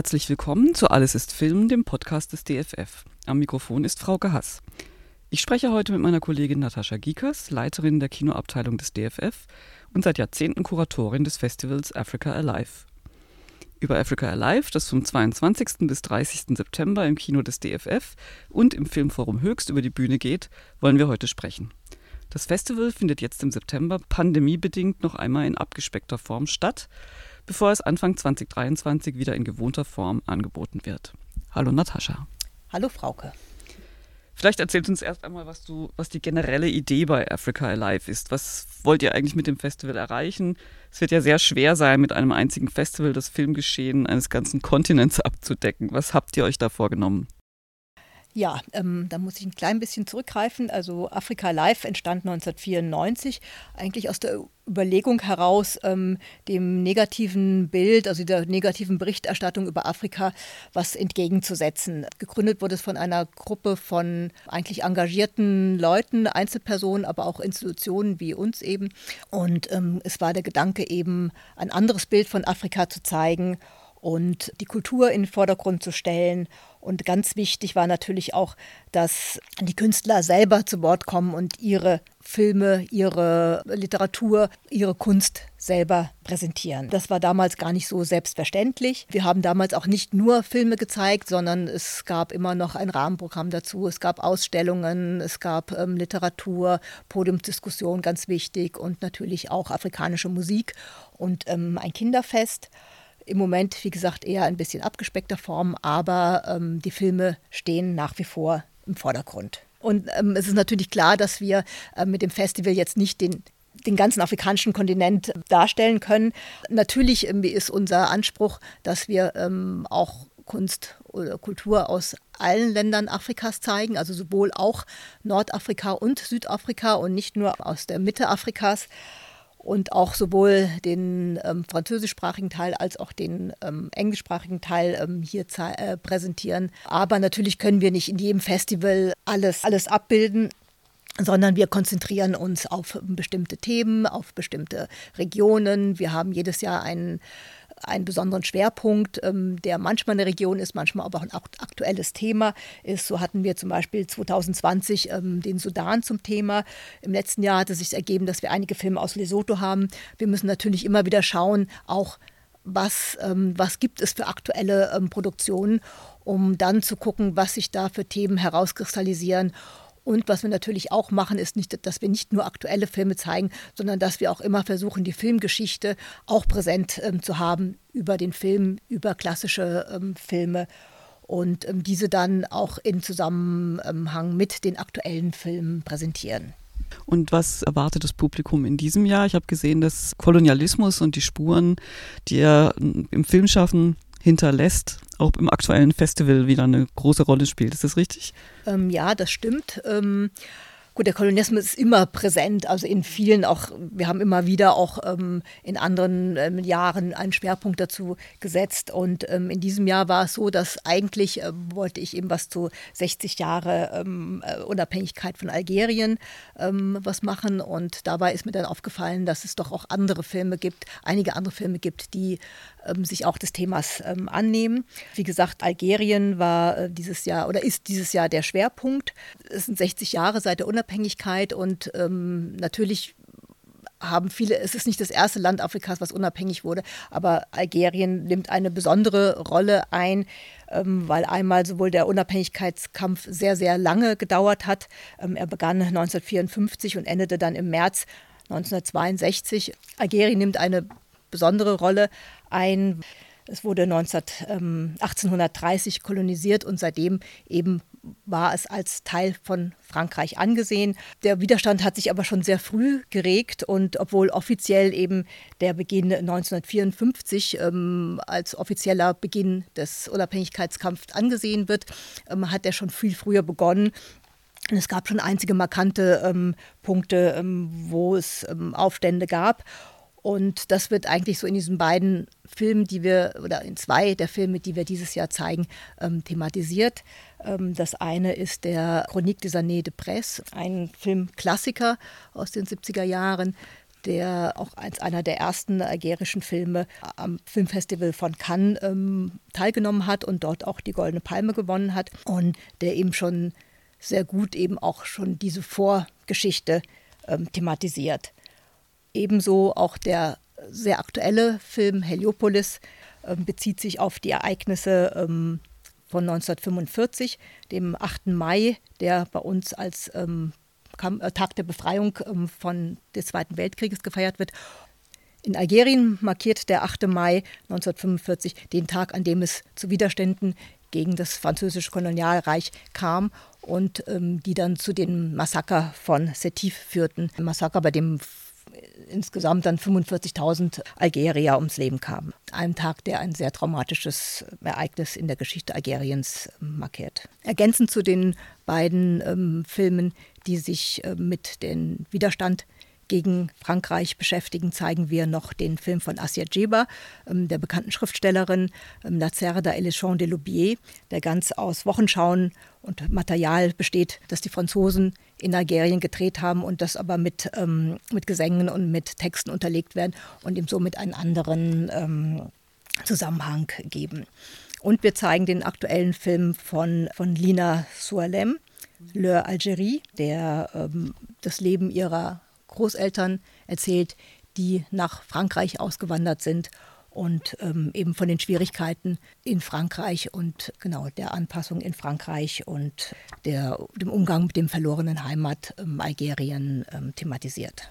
Herzlich willkommen zu Alles ist Film, dem Podcast des DFF. Am Mikrofon ist Frau Hass. Ich spreche heute mit meiner Kollegin Natascha Giekers, Leiterin der Kinoabteilung des DFF und seit Jahrzehnten Kuratorin des Festivals Africa Alive. Über Africa Alive, das vom 22. bis 30. September im Kino des DFF und im Filmforum Höchst über die Bühne geht, wollen wir heute sprechen. Das Festival findet jetzt im September pandemiebedingt noch einmal in abgespeckter Form statt bevor es Anfang 2023 wieder in gewohnter Form angeboten wird. Hallo Natascha. Hallo Frauke. Vielleicht erzählst du uns erst einmal, was, du, was die generelle Idee bei Africa Alive ist. Was wollt ihr eigentlich mit dem Festival erreichen? Es wird ja sehr schwer sein, mit einem einzigen Festival das Filmgeschehen eines ganzen Kontinents abzudecken. Was habt ihr euch da vorgenommen? Ja, ähm, da muss ich ein klein bisschen zurückgreifen. Also Afrika Live entstand 1994 eigentlich aus der Überlegung heraus, ähm, dem negativen Bild, also der negativen Berichterstattung über Afrika, was entgegenzusetzen. Gegründet wurde es von einer Gruppe von eigentlich engagierten Leuten, Einzelpersonen, aber auch Institutionen wie uns eben. Und ähm, es war der Gedanke eben, ein anderes Bild von Afrika zu zeigen und die Kultur in den Vordergrund zu stellen. Und ganz wichtig war natürlich auch, dass die Künstler selber zu Wort kommen und ihre Filme, ihre Literatur, ihre Kunst selber präsentieren. Das war damals gar nicht so selbstverständlich. Wir haben damals auch nicht nur Filme gezeigt, sondern es gab immer noch ein Rahmenprogramm dazu. Es gab Ausstellungen, es gab ähm, Literatur, Podiumsdiskussion, ganz wichtig und natürlich auch afrikanische Musik und ähm, ein Kinderfest. Im Moment, wie gesagt, eher ein bisschen abgespeckter Form, aber ähm, die Filme stehen nach wie vor im Vordergrund. Und ähm, es ist natürlich klar, dass wir äh, mit dem Festival jetzt nicht den den ganzen afrikanischen Kontinent darstellen können. Natürlich ähm, ist unser Anspruch, dass wir ähm, auch Kunst oder Kultur aus allen Ländern Afrikas zeigen, also sowohl auch Nordafrika und Südafrika und nicht nur aus der Mitte Afrikas und auch sowohl den ähm, französischsprachigen Teil als auch den ähm, englischsprachigen Teil ähm, hier äh, präsentieren. Aber natürlich können wir nicht in jedem Festival alles, alles abbilden sondern wir konzentrieren uns auf bestimmte Themen, auf bestimmte Regionen. Wir haben jedes Jahr einen einen besonderen Schwerpunkt, ähm, der manchmal eine Region ist, manchmal aber auch ein aktuelles Thema ist. So hatten wir zum Beispiel 2020 ähm, den Sudan zum Thema. Im letzten Jahr hat es sich ergeben, dass wir einige Filme aus Lesotho haben. Wir müssen natürlich immer wieder schauen, auch was, ähm, was gibt es für aktuelle Produktionen, um dann zu gucken, was sich da für Themen herauskristallisieren und was wir natürlich auch machen, ist nicht, dass wir nicht nur aktuelle Filme zeigen, sondern dass wir auch immer versuchen, die Filmgeschichte auch präsent ähm, zu haben über den Film, über klassische ähm, Filme und ähm, diese dann auch in Zusammenhang mit den aktuellen Filmen präsentieren. Und was erwartet das Publikum in diesem Jahr? Ich habe gesehen, dass Kolonialismus und die Spuren, die er im Filmschaffen hinterlässt, auch im aktuellen Festival wieder eine große Rolle spielt. Ist das richtig? Ähm, ja, das stimmt. Ähm Gut, der Kolonialismus ist immer präsent, also in vielen auch, wir haben immer wieder auch ähm, in anderen ähm, Jahren einen Schwerpunkt dazu gesetzt. Und ähm, in diesem Jahr war es so, dass eigentlich äh, wollte ich eben was zu 60 Jahre ähm, äh, Unabhängigkeit von Algerien ähm, was machen. Und dabei ist mir dann aufgefallen, dass es doch auch andere Filme gibt, einige andere Filme gibt, die ähm, sich auch des Themas annehmen. Wie gesagt, Algerien war äh, dieses Jahr oder ist dieses Jahr der Schwerpunkt. Es sind 60 Jahre seit der Unabhängigkeit. Unabhängigkeit und ähm, natürlich haben viele, es ist nicht das erste Land Afrikas, was unabhängig wurde, aber Algerien nimmt eine besondere Rolle ein, ähm, weil einmal sowohl der Unabhängigkeitskampf sehr, sehr lange gedauert hat. Ähm, er begann 1954 und endete dann im März 1962. Algerien nimmt eine besondere Rolle ein. Es wurde 19, ähm, 1830 kolonisiert und seitdem eben war es als Teil von Frankreich angesehen. Der Widerstand hat sich aber schon sehr früh geregt und obwohl offiziell eben der Beginn 1954 ähm, als offizieller Beginn des Unabhängigkeitskampfs angesehen wird, ähm, hat er schon viel früher begonnen. Es gab schon einzige markante ähm, Punkte, ähm, wo es ähm, Aufstände gab. Und das wird eigentlich so in diesen beiden Filmen, die wir, oder in zwei der Filme, die wir dieses Jahr zeigen, ähm, thematisiert. Ähm, das eine ist der Chronique des années de Presse, ein Filmklassiker aus den 70er Jahren, der auch als einer der ersten algerischen Filme am Filmfestival von Cannes ähm, teilgenommen hat und dort auch die Goldene Palme gewonnen hat und der eben schon sehr gut eben auch schon diese Vorgeschichte ähm, thematisiert. Ebenso auch der sehr aktuelle Film Heliopolis ähm, bezieht sich auf die Ereignisse ähm, von 1945, dem 8. Mai, der bei uns als ähm, äh, Tag der Befreiung von des Zweiten Weltkrieges gefeiert wird. In Algerien markiert der 8. Mai 1945 den Tag, an dem es zu Widerständen gegen das französische Kolonialreich kam und ähm, die dann zu den Massaker von Setif führten. Ein Massaker, bei dem insgesamt dann 45.000 Algerier ums Leben kamen. Ein Tag, der ein sehr traumatisches Ereignis in der Geschichte Algeriens ähm, markiert. Ergänzend zu den beiden ähm, Filmen, die sich äh, mit dem Widerstand gegen Frankreich beschäftigen, zeigen wir noch den Film von Assia Djeba, ähm, der bekannten Schriftstellerin ähm, La Cerda et les Champs de Loubier, der ganz aus Wochenschauen und Material besteht, das die Franzosen in Algerien gedreht haben und das aber mit, ähm, mit Gesängen und mit Texten unterlegt werden und ihm somit einen anderen ähm, Zusammenhang geben. Und wir zeigen den aktuellen Film von, von Lina Soualem, Le Algérie, der ähm, das Leben ihrer Großeltern erzählt, die nach Frankreich ausgewandert sind und ähm, eben von den Schwierigkeiten in Frankreich und genau der Anpassung in Frankreich und der, dem Umgang mit dem verlorenen Heimat ähm, Algerien ähm, thematisiert.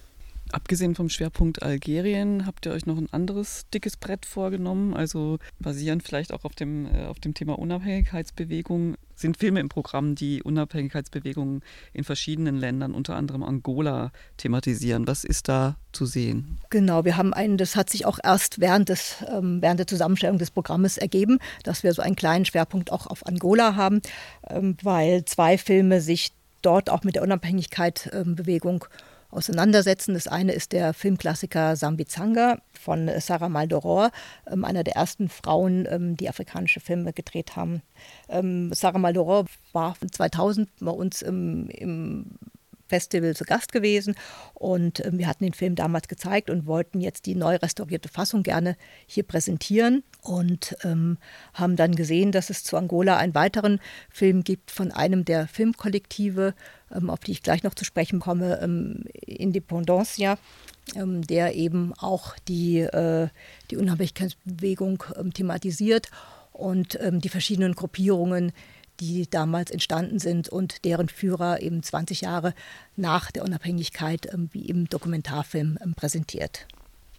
Abgesehen vom Schwerpunkt Algerien, habt ihr euch noch ein anderes dickes Brett vorgenommen? Also basierend vielleicht auch auf dem, äh, auf dem Thema Unabhängigkeitsbewegung. Sind Filme im Programm, die Unabhängigkeitsbewegungen in verschiedenen Ländern, unter anderem Angola, thematisieren? Was ist da zu sehen? Genau, wir haben einen, das hat sich auch erst während, des, ähm, während der Zusammenstellung des Programmes ergeben, dass wir so einen kleinen Schwerpunkt auch auf Angola haben, ähm, weil zwei Filme sich dort auch mit der Unabhängigkeitsbewegung ähm, auseinandersetzen. Das eine ist der Filmklassiker Sambizanga von Sarah Maldoror, ähm, einer der ersten Frauen, ähm, die afrikanische Filme gedreht haben. Ähm, Sarah Maldoror war 2000 bei uns im, im Festival zu Gast gewesen. Und äh, wir hatten den Film damals gezeigt und wollten jetzt die neu restaurierte Fassung gerne hier präsentieren und ähm, haben dann gesehen, dass es zu Angola einen weiteren Film gibt von einem der Filmkollektive, ähm, auf die ich gleich noch zu sprechen komme, ähm, Independencia, ähm, der eben auch die, äh, die Unabhängigkeitsbewegung ähm, thematisiert und ähm, die verschiedenen Gruppierungen, die damals entstanden sind und deren Führer eben 20 Jahre nach der Unabhängigkeit wie im Dokumentarfilm präsentiert.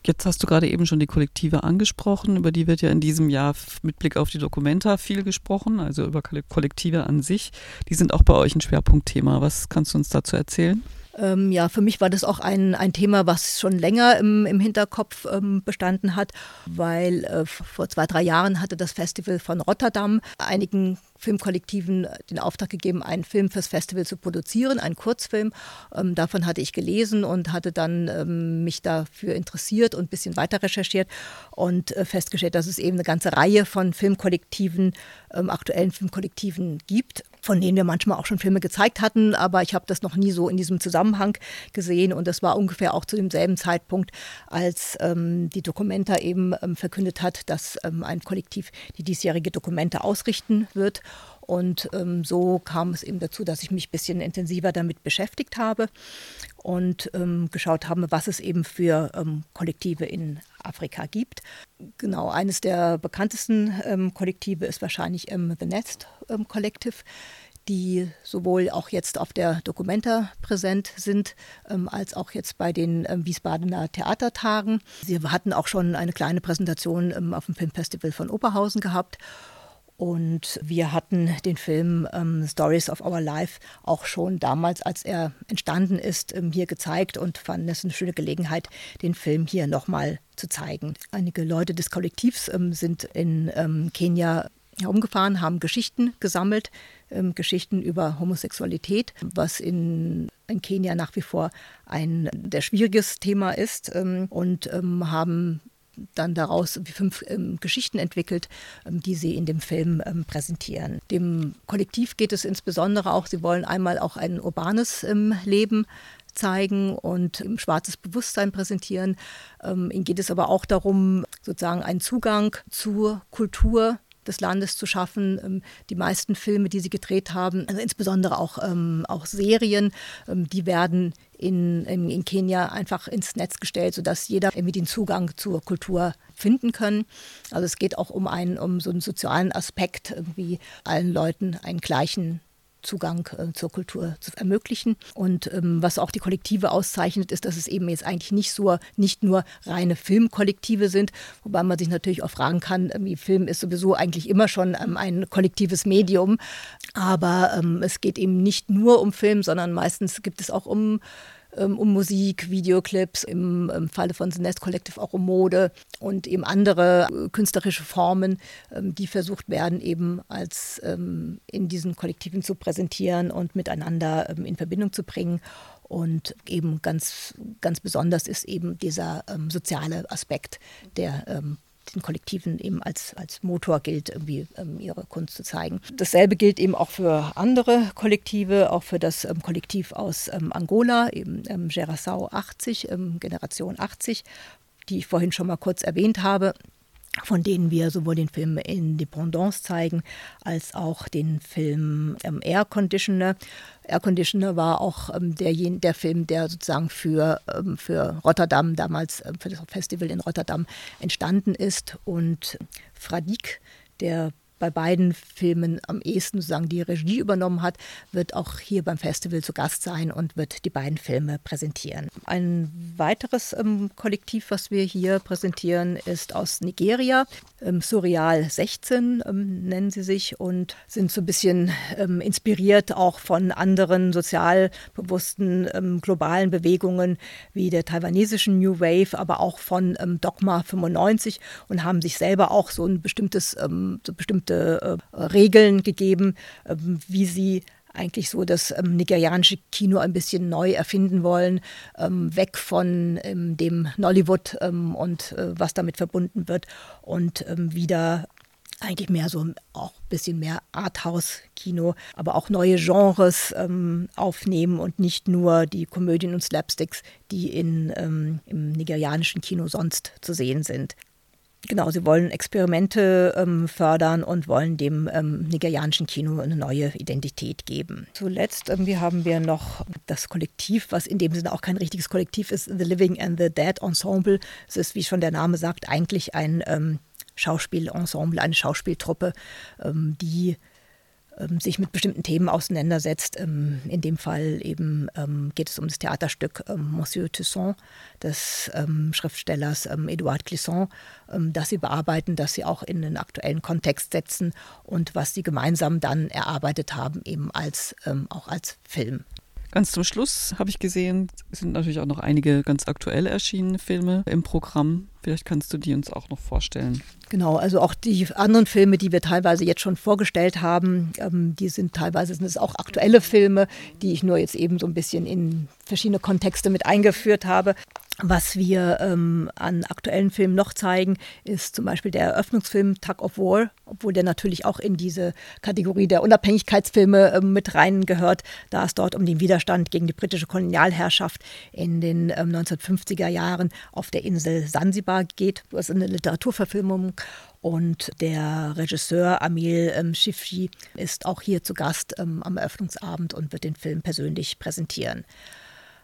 Jetzt hast du gerade eben schon die Kollektive angesprochen. Über die wird ja in diesem Jahr mit Blick auf die Dokumenta viel gesprochen, also über Kollektive an sich. Die sind auch bei euch ein Schwerpunktthema. Was kannst du uns dazu erzählen? Ähm, ja, für mich war das auch ein, ein Thema, was schon länger im, im Hinterkopf ähm, bestanden hat, weil äh, vor zwei, drei Jahren hatte das Festival von Rotterdam einigen Filmkollektiven den Auftrag gegeben, einen Film fürs Festival zu produzieren, einen Kurzfilm. Ähm, davon hatte ich gelesen und hatte dann ähm, mich dafür interessiert und ein bisschen weiter recherchiert und äh, festgestellt, dass es eben eine ganze Reihe von Filmkollektiven, ähm, aktuellen Filmkollektiven gibt von denen wir manchmal auch schon Filme gezeigt hatten, aber ich habe das noch nie so in diesem Zusammenhang gesehen und das war ungefähr auch zu demselben Zeitpunkt, als ähm, die Dokumenta eben ähm, verkündet hat, dass ähm, ein Kollektiv die diesjährige Dokumente ausrichten wird und ähm, so kam es eben dazu, dass ich mich ein bisschen intensiver damit beschäftigt habe und ähm, geschaut habe, was es eben für ähm, Kollektive in Afrika gibt. Genau, eines der bekanntesten ähm, Kollektive ist wahrscheinlich ähm, The Nest ähm, Collective die sowohl auch jetzt auf der Documenta präsent sind, ähm, als auch jetzt bei den ähm, Wiesbadener Theatertagen. Sie hatten auch schon eine kleine Präsentation ähm, auf dem Filmfestival von Oberhausen gehabt und wir hatten den Film ähm, Stories of Our Life auch schon damals, als er entstanden ist, ähm, hier gezeigt und fanden es eine schöne Gelegenheit, den Film hier nochmal zu zeigen. Einige Leute des Kollektivs ähm, sind in ähm, Kenia herumgefahren, haben Geschichten gesammelt, ähm, Geschichten über Homosexualität, was in in Kenia nach wie vor ein sehr schwieriges Thema ist ähm, und haben dann daraus fünf ähm, Geschichten entwickelt, ähm, die sie in dem Film ähm, präsentieren. Dem Kollektiv geht es insbesondere auch, sie wollen einmal auch ein urbanes ähm, Leben zeigen und ein schwarzes Bewusstsein präsentieren. Ähm, ihnen geht es aber auch darum, sozusagen einen Zugang zur Kultur des Landes zu schaffen. Ähm, die meisten Filme, die sie gedreht haben, also insbesondere auch, ähm, auch Serien, ähm, die werden in, in, in, Kenia einfach ins Netz gestellt, sodass jeder irgendwie den Zugang zur Kultur finden kann. Also es geht auch um einen, um so einen sozialen Aspekt, irgendwie allen Leuten einen gleichen Zugang äh, zur Kultur zu ermöglichen. Und ähm, was auch die Kollektive auszeichnet, ist, dass es eben jetzt eigentlich nicht so, nicht nur reine Filmkollektive sind, wobei man sich natürlich auch fragen kann, ähm, Film ist sowieso eigentlich immer schon ähm, ein kollektives Medium, aber ähm, es geht eben nicht nur um Film, sondern meistens gibt es auch um um Musik, Videoclips, im, im Falle von The Nest Collective auch um Mode und eben andere äh, künstlerische Formen, ähm, die versucht werden, eben als ähm, in diesen Kollektiven zu präsentieren und miteinander in Verbindung zu bringen. Und eben ganz, ganz besonders ist eben dieser ähm, soziale Aspekt, der ähm, den Kollektiven eben als, als Motor gilt, irgendwie ähm, ihre Kunst zu zeigen. Dasselbe gilt eben auch für andere Kollektive, auch für das ähm, Kollektiv aus ähm, Angola, eben ähm, Geração 80, ähm, Generation 80, die ich vorhin schon mal kurz erwähnt habe von denen wir sowohl den Film Independence zeigen, als auch den Film ähm, Air Conditioner. Air Conditioner war auch ähm, der, der Film, der sozusagen für, ähm, für Rotterdam damals, äh, für das Festival in Rotterdam entstanden ist. Und Fradik, der bei beiden Filmen am ehesten sozusagen die Regie übernommen hat, wird auch hier beim Festival zu Gast sein und wird die beiden Filme präsentieren. Ein weiteres ähm, Kollektiv, was wir hier präsentieren, ist aus Nigeria. Ähm, Surreal 16 ähm, nennen sie sich und sind so ein bisschen ähm, inspiriert auch von anderen sozial bewussten ähm, globalen Bewegungen wie der taiwanesischen New Wave, aber auch von ähm, Dogma 95 und haben sich selber auch so ein bestimmtes, so bestimmte bestimmte äh, Regeln gegeben, äh, wie sie eigentlich so das ähm, nigerianische Kino ein bisschen neu erfinden wollen, ähm, weg von ähm, dem Nollywood ähm, und äh, was damit verbunden wird und ähm, wieder eigentlich mehr so auch ein bisschen mehr Arthouse-Kino, aber auch neue Genres ähm, aufnehmen und nicht nur die Komödien und Slapsticks, die in, im nigerianischen Kino sonst zu sehen sind. Genau, sie wollen Experimente ähm, fördern und wollen dem ähm, nigerianischen Kino eine neue Identität geben. Zuletzt irgendwie haben wir noch das Kollektiv, was in dem Sinne auch kein richtiges Kollektiv ist, The Living and the Dead Ensemble. Es ist, wie schon der Name sagt, eigentlich ein ähm, Schauspielensemble, eine Schauspieltruppe, ähm, die ähm, sich mit bestimmten Themen auseinandersetzt. Ähm, in dem Fall eben ähm, geht es um das Theaterstück Monsieur Toussaint des Schriftstellers Edouard Clisson, das sie bearbeiten, das sie auch in den aktuellen Kontext setzen und was sie gemeinsam dann erarbeitet haben, eben als, auch als Film. Ganz zum Schluss habe ich gesehen, sind natürlich auch noch einige ganz aktuell erschienene Filme im Programm. Vielleicht kannst du die uns auch noch vorstellen. Genau, also auch die anderen Filme, die wir teilweise jetzt schon vorgestellt haben, ähm, die sind teilweise sind es auch aktuelle Filme, die ich nur jetzt eben so ein bisschen in verschiedene Kontexte mit eingeführt habe. Was wir ähm, an aktuellen Filmen noch zeigen, ist zum Beispiel der Eröffnungsfilm Tug of War, obwohl der natürlich auch in diese Kategorie der Unabhängigkeitsfilme ähm, mit reingehört, da es dort um den Widerstand gegen die britische Kolonialherrschaft in den ähm, 1950er Jahren auf der Insel Sansibar geht. Das ist eine Literaturverfilmung und der Regisseur Amil ähm, Shifji ist auch hier zu Gast ähm, am Eröffnungsabend und wird den Film persönlich präsentieren.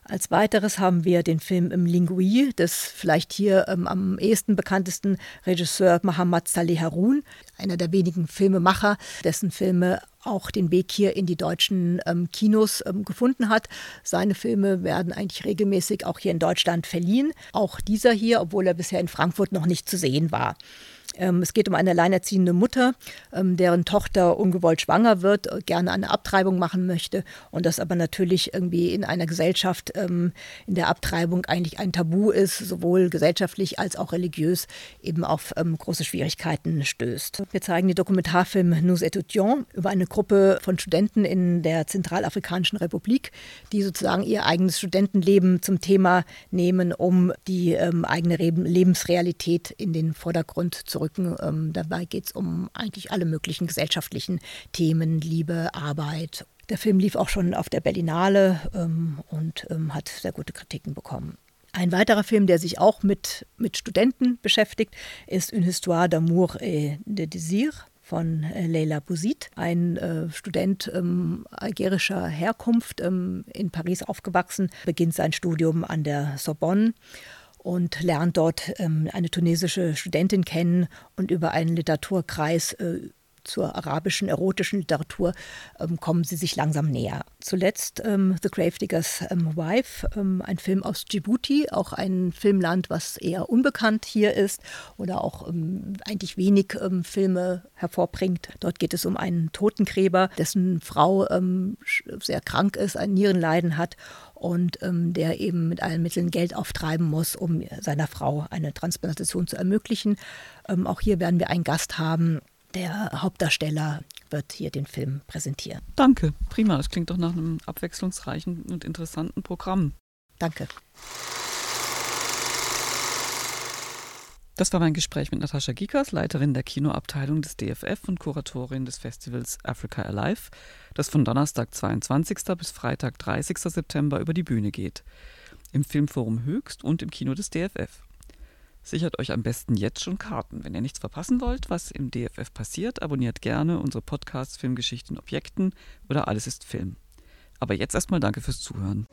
Als weiteres haben wir den Film im Lingui des vielleicht hier ähm, am ehesten bekanntesten Regisseur Mohammad Saleh Harun, einer der wenigen Filmemacher, dessen Filme auch den Weg hier in die deutschen ähm, Kinos ähm, gefunden hat. Seine Filme werden eigentlich regelmäßig auch hier in Deutschland verliehen. Auch dieser hier, obwohl er bisher in Frankfurt noch nicht zu sehen war. Ähm, es geht um eine alleinerziehende Mutter, ähm, deren Tochter ungewollt schwanger wird, äh, gerne eine Abtreibung machen möchte und das aber natürlich irgendwie in einer Gesellschaft, ähm, in der Abtreibung eigentlich ein Tabu ist, sowohl gesellschaftlich als auch religiös, eben auf große Schwierigkeiten stößt. Wir zeigen den Dokumentarfilm Nous étudiants über eine Gruppe von Studenten in der Zentralafrikanischen Republik, die sozusagen ihr eigenes Studentenleben zum Thema nehmen, um die eigene Lebensrealität in den Vordergrund zu rücken. Ähm, dabei geht es um eigentlich alle möglichen gesellschaftlichen Themen, Liebe, Arbeit. Der Film lief auch schon auf der Berlinale ähm, und ähm, hat sehr gute Kritiken bekommen. Ein weiterer Film, der sich auch mit, mit Studenten beschäftigt, ist Une histoire d'amour et de désir von äh, Leila Bouzid, ein äh, Student ähm, algerischer Herkunft, ähm, in Paris aufgewachsen, beginnt sein Studium an der Sorbonne und lernt dort ähm, eine tunesische Studentin kennen und über einen Literaturkreis äh, zur arabischen erotischen Literatur ähm, kommen sie sich langsam näher. Zuletzt ähm, The Gravediggers Wife, ein Film aus Djibouti, auch ein Filmland, was eher unbekannt hier ist oder auch eigentlich wenig Filme hervorbringt. Dort geht es um einen Totengräber, dessen Frau sehr krank ist, ein Nierenleiden hat und ähm, der eben mit allen Mitteln Geld auftreiben muss, um seiner Frau eine Transplantation zu ermöglichen. Ähm, auch hier werden wir einen Gast haben, der Hauptdarsteller wird hier den Film präsentieren. Danke, prima. Das klingt doch nach einem abwechslungsreichen und interessanten Programm. Danke. Das war mein Gespräch mit Natascha Gikas, Leiterin der Kinoabteilung des DFF und Kuratorin des Festivals Africa Alive, das von Donnerstag 22. bis Freitag 30. September über die Bühne geht. Im Filmforum Höchst und im Kino des DFF. Sichert euch am besten jetzt schon Karten. Wenn ihr nichts verpassen wollt, was im DFF passiert, abonniert gerne unsere Podcasts Filmgeschichten Objekten oder Alles ist Film. Aber jetzt erstmal danke fürs Zuhören.